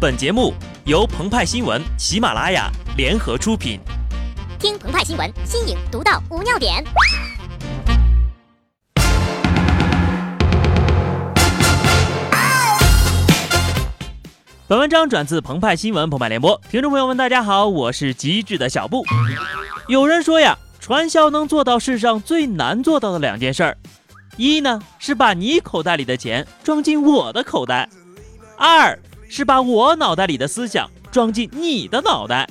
本节目由澎湃新闻、喜马拉雅联合出品。听澎湃新闻，新颖独到，无尿点。本文章转自澎湃新闻《澎湃联播，听众朋友们，大家好，我是机智的小布。有人说呀，传销能做到世上最难做到的两件事儿，一呢是把你口袋里的钱装进我的口袋，二。是把我脑袋里的思想装进你的脑袋。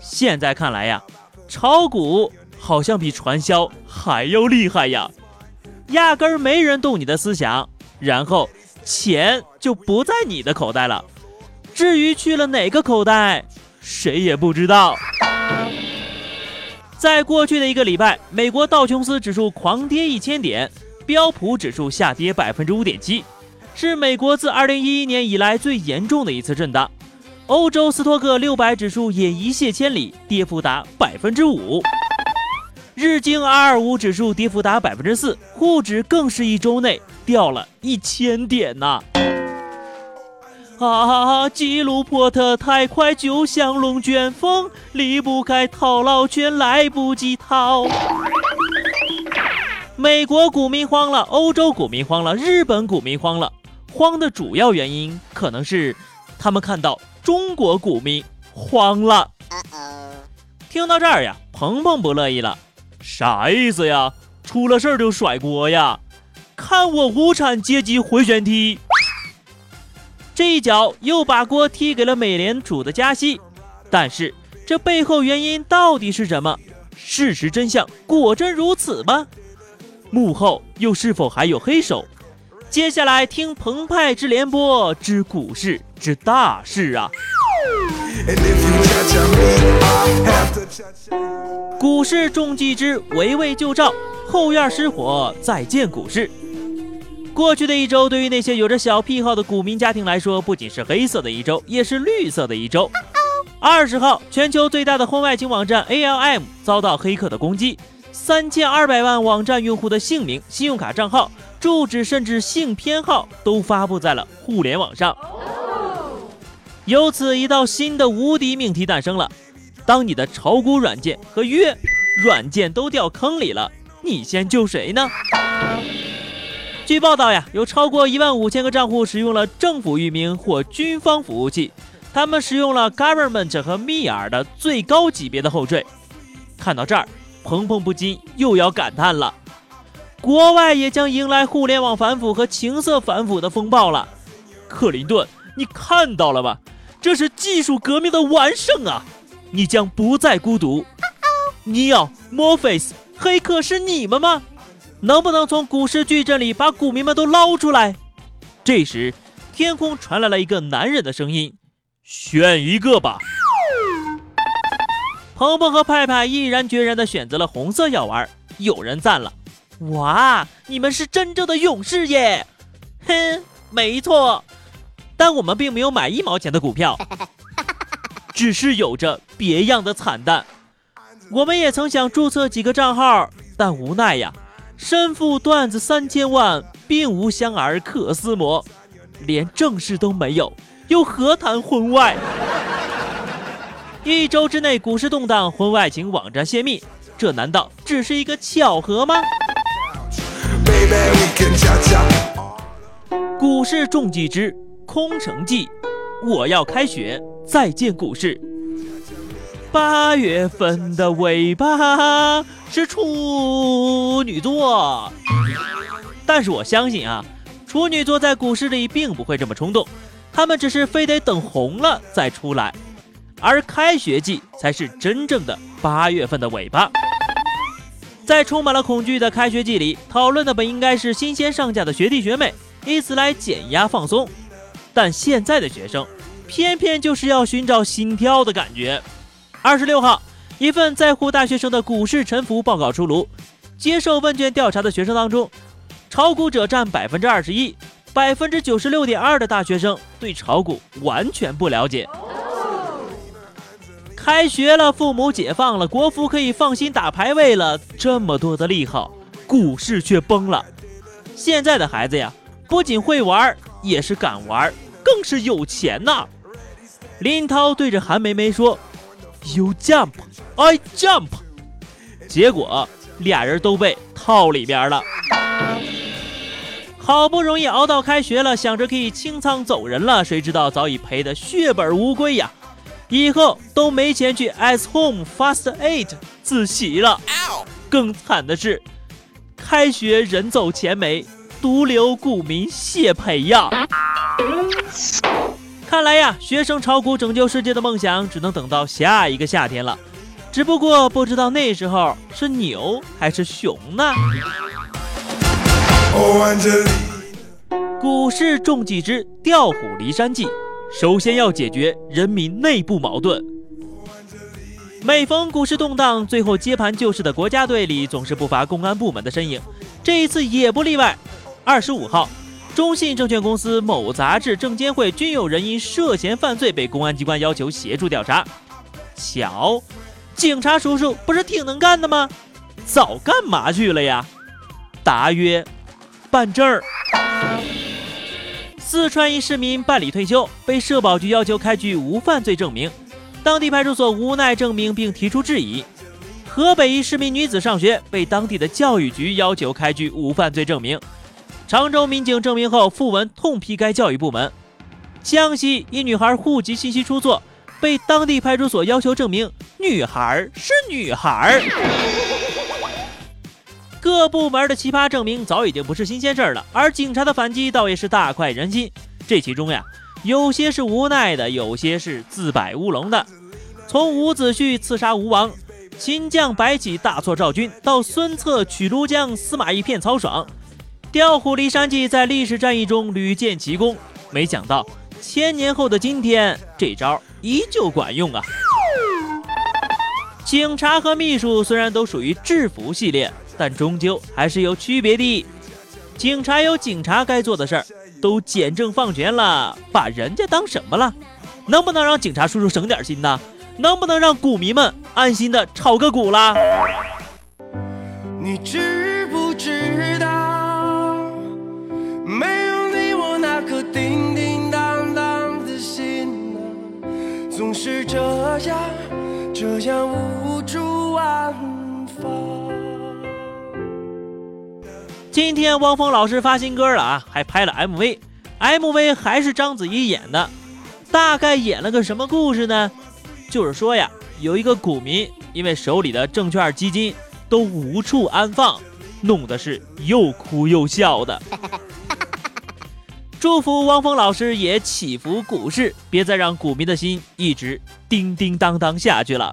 现在看来呀，炒股好像比传销还要厉害呀，压根儿没人动你的思想，然后钱就不在你的口袋了。至于去了哪个口袋，谁也不知道。在过去的一个礼拜，美国道琼斯指数狂跌一千点，标普指数下跌百分之五点七。是美国自2011年以来最严重的一次震荡，欧洲斯托克六百指数也一泻千里，跌幅达百分之五，日经 R25 指数跌幅达百分之四，沪指更是一周内掉了一千点呐！啊，吉鲁波特太快，就像龙卷风，离不开套牢圈，来不及逃。美国股民慌了，欧洲股民慌了，日本股民慌了。慌的主要原因可能是，他们看到中国股民慌了。听到这儿呀，鹏鹏不乐意了，啥意思呀？出了事儿就甩锅呀？看我无产阶级回旋踢！这一脚又把锅踢给了美联储的加息。但是这背后原因到底是什么？事实真相果真如此吗？幕后又是否还有黑手？接下来听澎湃之联播之股市之大事啊！股市中计之围魏救赵，后院失火再见股市。过去的一周，对于那些有着小癖好的股民家庭来说，不仅是黑色的一周，也是绿色的一周。二十号，全球最大的婚外情网站 ALM 遭到黑客的攻击，三千二百万网站用户的姓名、信用卡账号。住址甚至性偏好都发布在了互联网上，由此一道新的无敌命题诞生了：当你的炒股软件和约软件都掉坑里了，你先救谁呢？据报道呀，有超过一万五千个账户使用了政府域名或军方服务器，他们使用了 Government 和密尔的最高级别的后缀。看到这儿，鹏鹏不禁又要感叹了。国外也将迎来互联网反腐和情色反腐的风暴了，克林顿，你看到了吧？这是技术革命的完胜啊！你将不再孤独。尼奥、墨菲斯，黑客是你们吗？能不能从股市矩阵里把股民们都捞出来？这时，天空传来了一个男人的声音：“选一个吧。”鹏鹏和派派毅然决然地选择了红色药丸。有人赞了。哇，你们是真正的勇士耶！哼，没错，但我们并没有买一毛钱的股票，只是有着别样的惨淡。我们也曾想注册几个账号，但无奈呀，身负段子三千万，并无香儿可撕磨，连正事都没有，又何谈婚外？一周之内股市动荡，婚外情网站泄密，这难道只是一个巧合吗？股市重计之空城计，我要开学，再见股市。八月份的尾巴是处女座，但是我相信啊，处女座在股市里并不会这么冲动，他们只是非得等红了再出来，而开学季才是真正的八月份的尾巴。在充满了恐惧的开学季里，讨论的本应该是新鲜上架的学弟学妹，以此来减压放松。但现在的学生，偏偏就是要寻找心跳的感觉。二十六号，一份在乎大学生的股市沉浮报告出炉。接受问卷调查的学生当中，炒股者占百分之二十一，百分之九十六点二的大学生对炒股完全不了解。开学了，父母解放了，国服可以放心打排位了，这么多的利好，股市却崩了。现在的孩子呀，不仅会玩，也是敢玩，更是有钱呐。林涛对着韩梅梅说：“You jump, I jump。”结果俩人都被套里边了。好不容易熬到开学了，想着可以清仓走人了，谁知道早已赔得血本无归呀！以后都没钱去 as home fast eight 自习了。更惨的是，开学人走钱没，独留股民谢赔呀！看来呀，学生炒股拯救世界的梦想只能等到下一个夏天了。只不过不知道那时候是牛还是熊呢？股市中几只调虎离山计，首先要解决人民内部矛盾。每逢股市动荡，最后接盘救市的国家队里总是不乏公安部门的身影，这一次也不例外。二十五号，中信证券公司、某杂志、证监会均有人因涉嫌犯罪被公安机关要求协助调查。瞧，警察叔叔不是挺能干的吗？早干嘛去了呀？答曰。办证儿。四川一市民办理退休，被社保局要求开具无犯罪证明，当地派出所无奈证明并提出质疑。河北一市民女子上学，被当地的教育局要求开具无犯罪证明，常州民警证明后附文痛批该教育部门。江西一女孩户籍信息出错，被当地派出所要求证明女孩是女孩。各部门的奇葩证明早已经不是新鲜事儿了，而警察的反击倒也是大快人心。这其中呀，有些是无奈的，有些是自摆乌龙的。从伍子胥刺杀吴王，秦将白起大错赵军，到孙策取庐江，司马懿骗曹爽，调虎离山计在历史战役中屡建奇功。没想到千年后的今天，这招依旧管用啊！警察和秘书虽然都属于制服系列。但终究还是有区别的。警察有警察该做的事儿，都简政放权了，把人家当什么了？能不能让警察叔叔省点心呢？能不能让股民们安心的炒个股啦？你知不知道，没有你我那颗叮叮当当的心，总是这样这样无处安放。今天汪峰老师发新歌了啊，还拍了 MV，MV 还是章子怡演的，大概演了个什么故事呢？就是说呀，有一个股民因为手里的证券基金都无处安放，弄得是又哭又笑的。祝福汪峰老师也祈福股市，别再让股民的心一直叮叮当当下去了。